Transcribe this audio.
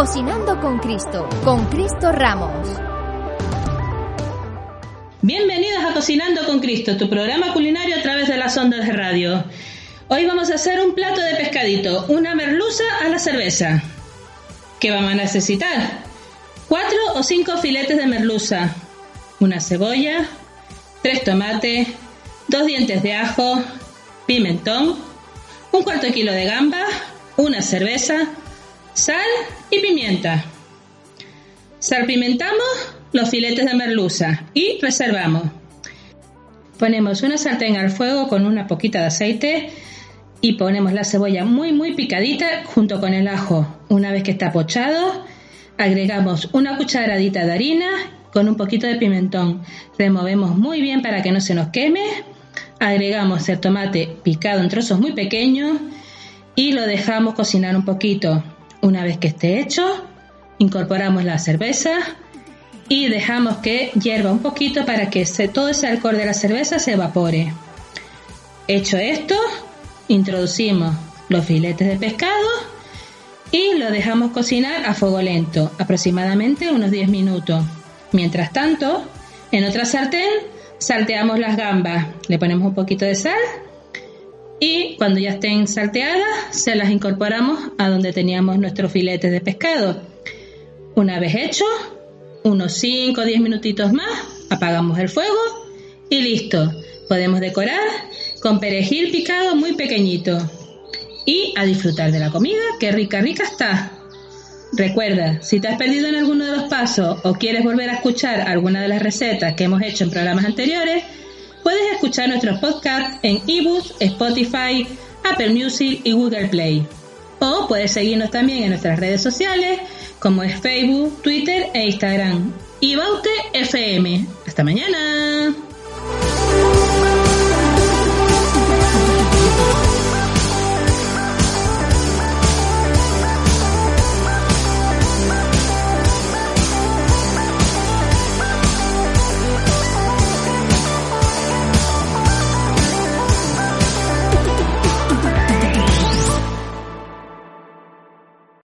Cocinando con Cristo, con Cristo Ramos. Bienvenidos a Cocinando con Cristo, tu programa culinario a través de las ondas de radio. Hoy vamos a hacer un plato de pescadito, una merluza a la cerveza. ¿Qué vamos a necesitar? Cuatro o cinco filetes de merluza, una cebolla, tres tomates, dos dientes de ajo, pimentón, un cuarto kilo de gamba, una cerveza, sal y pimienta. Salpimentamos los filetes de merluza y reservamos. Ponemos una sartén al fuego con una poquita de aceite y ponemos la cebolla muy muy picadita junto con el ajo. Una vez que está pochado, agregamos una cucharadita de harina con un poquito de pimentón. Removemos muy bien para que no se nos queme. Agregamos el tomate picado en trozos muy pequeños y lo dejamos cocinar un poquito. Una vez que esté hecho, incorporamos la cerveza y dejamos que hierva un poquito para que todo ese alcohol de la cerveza se evapore. Hecho esto, introducimos los filetes de pescado y lo dejamos cocinar a fuego lento, aproximadamente unos 10 minutos. Mientras tanto, en otra sartén salteamos las gambas, le ponemos un poquito de sal y cuando ya estén salteadas se las incorporamos a donde teníamos nuestros filetes de pescado. Una vez hecho, unos 5 o 10 minutitos más, apagamos el fuego y listo. Podemos decorar con perejil picado muy pequeñito y a disfrutar de la comida, que rica, rica está. Recuerda, si te has perdido en alguno de los pasos o quieres volver a escuchar alguna de las recetas que hemos hecho en programas anteriores, escuchar nuestros podcasts en ebooks, Spotify, Apple Music y Google Play. O puedes seguirnos también en nuestras redes sociales como es Facebook, Twitter e Instagram. Y Baute FM. Hasta mañana.